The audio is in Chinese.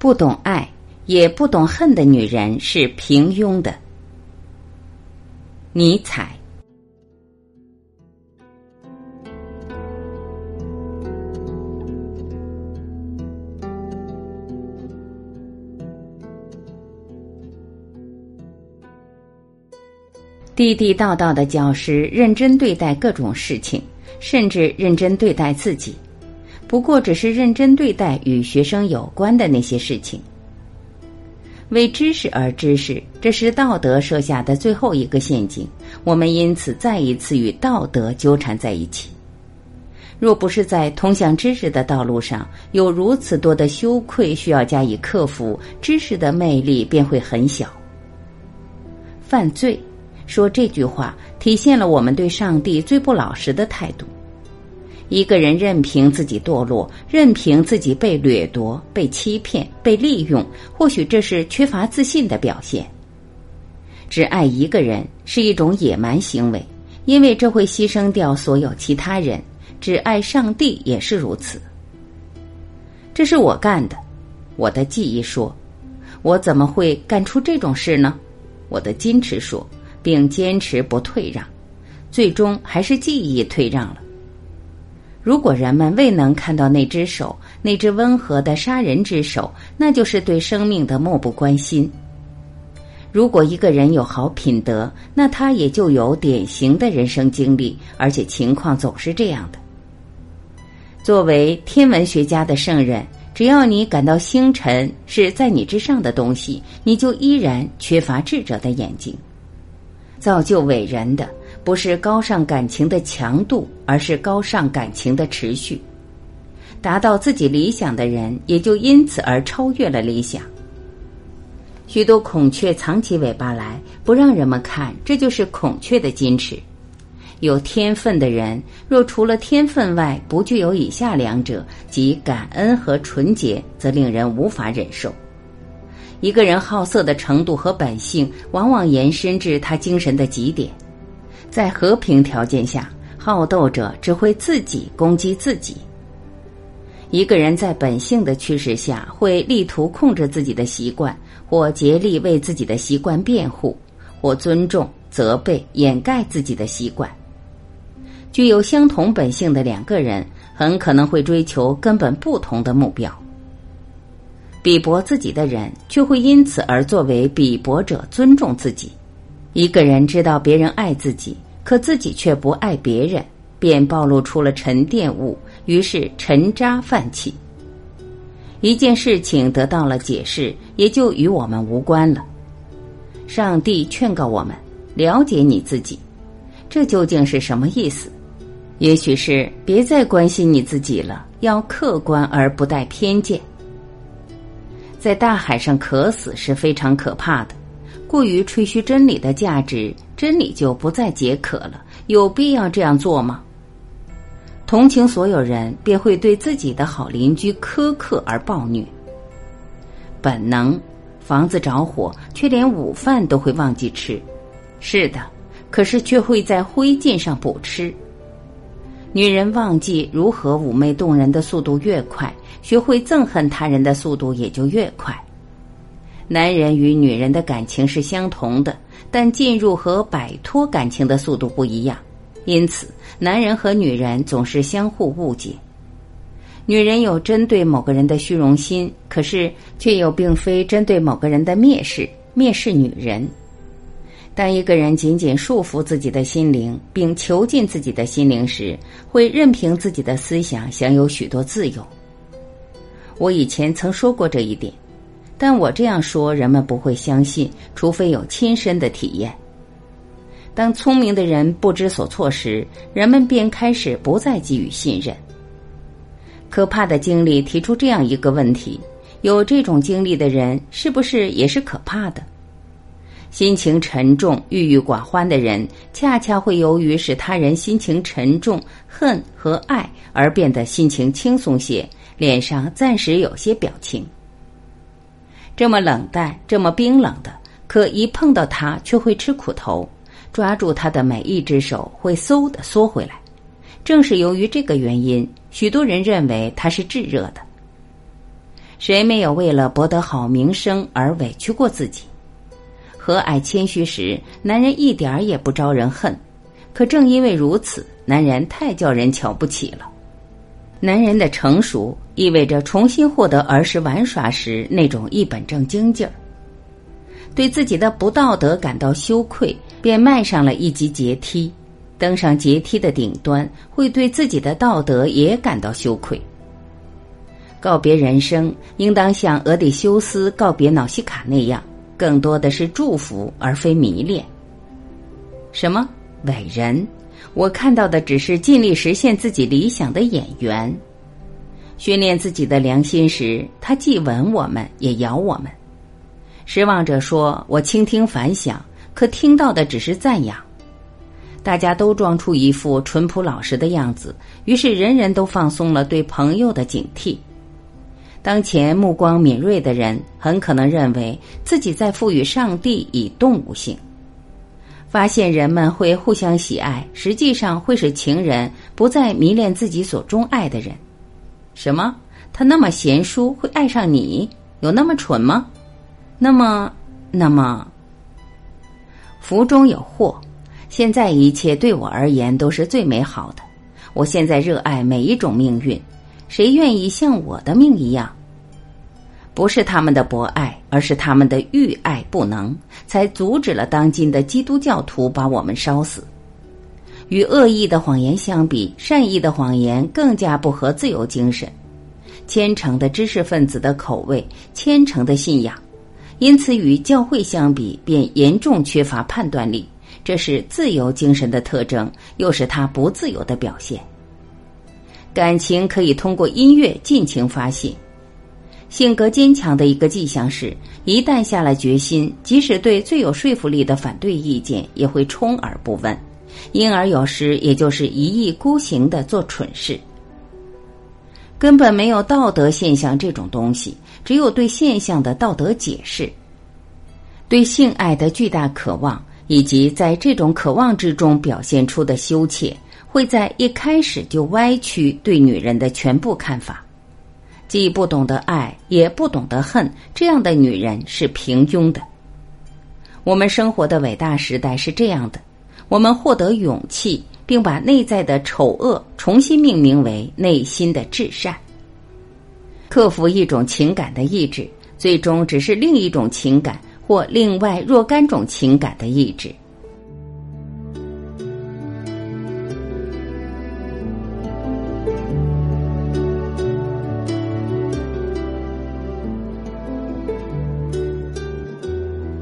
不懂爱也不懂恨的女人是平庸的。尼采。地地道道的教师认真对待各种事情，甚至认真对待自己。不过，只是认真对待与学生有关的那些事情。为知识而知识，这是道德设下的最后一个陷阱。我们因此再一次与道德纠缠在一起。若不是在通向知识的道路上有如此多的羞愧需要加以克服，知识的魅力便会很小。犯罪，说这句话体现了我们对上帝最不老实的态度。一个人任凭自己堕落，任凭自己被掠夺、被欺骗、被利用，或许这是缺乏自信的表现。只爱一个人是一种野蛮行为，因为这会牺牲掉所有其他人。只爱上帝也是如此。这是我干的，我的记忆说，我怎么会干出这种事呢？我的矜持说，并坚持不退让，最终还是记忆退让了。如果人们未能看到那只手，那只温和的杀人之手，那就是对生命的漠不关心。如果一个人有好品德，那他也就有典型的人生经历，而且情况总是这样的。作为天文学家的圣人，只要你感到星辰是在你之上的东西，你就依然缺乏智者的眼睛。造就伟人的。不是高尚感情的强度，而是高尚感情的持续。达到自己理想的人，也就因此而超越了理想。许多孔雀藏起尾巴来，不让人们看，这就是孔雀的矜持。有天分的人，若除了天分外不具有以下两者，即感恩和纯洁，则令人无法忍受。一个人好色的程度和本性，往往延伸至他精神的极点。在和平条件下，好斗者只会自己攻击自己。一个人在本性的驱使下，会力图控制自己的习惯，或竭力为自己的习惯辩护，或尊重、责备、掩盖自己的习惯。具有相同本性的两个人，很可能会追求根本不同的目标。比驳自己的人，却会因此而作为比驳者尊重自己。一个人知道别人爱自己，可自己却不爱别人，便暴露出了沉淀物，于是沉渣泛起。一件事情得到了解释，也就与我们无关了。上帝劝告我们：了解你自己，这究竟是什么意思？也许是别再关心你自己了，要客观而不带偏见。在大海上渴死是非常可怕的。过于吹嘘真理的价值，真理就不再解渴了。有必要这样做吗？同情所有人，便会对自己的好邻居苛刻而暴虐。本能，房子着火，却连午饭都会忘记吃。是的，可是却会在灰烬上补吃。女人忘记如何妩媚动人的速度越快，学会憎恨他人的速度也就越快。男人与女人的感情是相同的，但进入和摆脱感情的速度不一样，因此男人和女人总是相互误解。女人有针对某个人的虚荣心，可是却又并非针对某个人的蔑视，蔑视女人。当一个人紧紧束缚自己的心灵，并囚禁自己的心灵时，会任凭自己的思想享有许多自由。我以前曾说过这一点。但我这样说，人们不会相信，除非有亲身的体验。当聪明的人不知所措时，人们便开始不再给予信任。可怕的经历提出这样一个问题：有这种经历的人，是不是也是可怕的？心情沉重、郁郁寡欢的人，恰恰会由于使他人心情沉重、恨和爱而变得心情轻松些，脸上暂时有些表情。这么冷淡，这么冰冷的，可一碰到他却会吃苦头。抓住他的每一只手会嗖的缩回来。正是由于这个原因，许多人认为他是炙热的。谁没有为了博得好名声而委屈过自己？和蔼谦虚时，男人一点儿也不招人恨。可正因为如此，男人太叫人瞧不起了。男人的成熟意味着重新获得儿时玩耍时那种一本正经劲儿。对自己的不道德感到羞愧，便迈上了一级阶梯。登上阶梯的顶端，会对自己的道德也感到羞愧。告别人生，应当像俄狄修斯告别瑙西卡那样，更多的是祝福而非迷恋。什么伟人？我看到的只是尽力实现自己理想的演员。训练自己的良心时，他既吻我们，也咬我们。失望者说：“我倾听反响，可听到的只是赞扬。”大家都装出一副淳朴老实的样子，于是人人都放松了对朋友的警惕。当前目光敏锐的人很可能认为自己在赋予上帝以动物性。发现人们会互相喜爱，实际上会使情人不再迷恋自己所钟爱的人。什么？他那么贤淑，会爱上你？有那么蠢吗？那么，那么，福中有祸。现在一切对我而言都是最美好的。我现在热爱每一种命运。谁愿意像我的命一样？不是他们的博爱，而是他们的欲爱不能，才阻止了当今的基督教徒把我们烧死。与恶意的谎言相比，善意的谎言更加不合自由精神。虔诚的知识分子的口味，虔诚的信仰，因此与教会相比，便严重缺乏判断力。这是自由精神的特征，又是他不自由的表现。感情可以通过音乐尽情发泄。性格坚强的一个迹象是，一旦下了决心，即使对最有说服力的反对意见，也会充耳不闻，因而有时也就是一意孤行的做蠢事。根本没有道德现象这种东西，只有对现象的道德解释。对性爱的巨大渴望。以及在这种渴望之中表现出的羞怯，会在一开始就歪曲对女人的全部看法，既不懂得爱，也不懂得恨。这样的女人是平庸的。我们生活的伟大时代是这样的：我们获得勇气，并把内在的丑恶重新命名为内心的至善。克服一种情感的意志，最终只是另一种情感。或另外若干种情感的意志。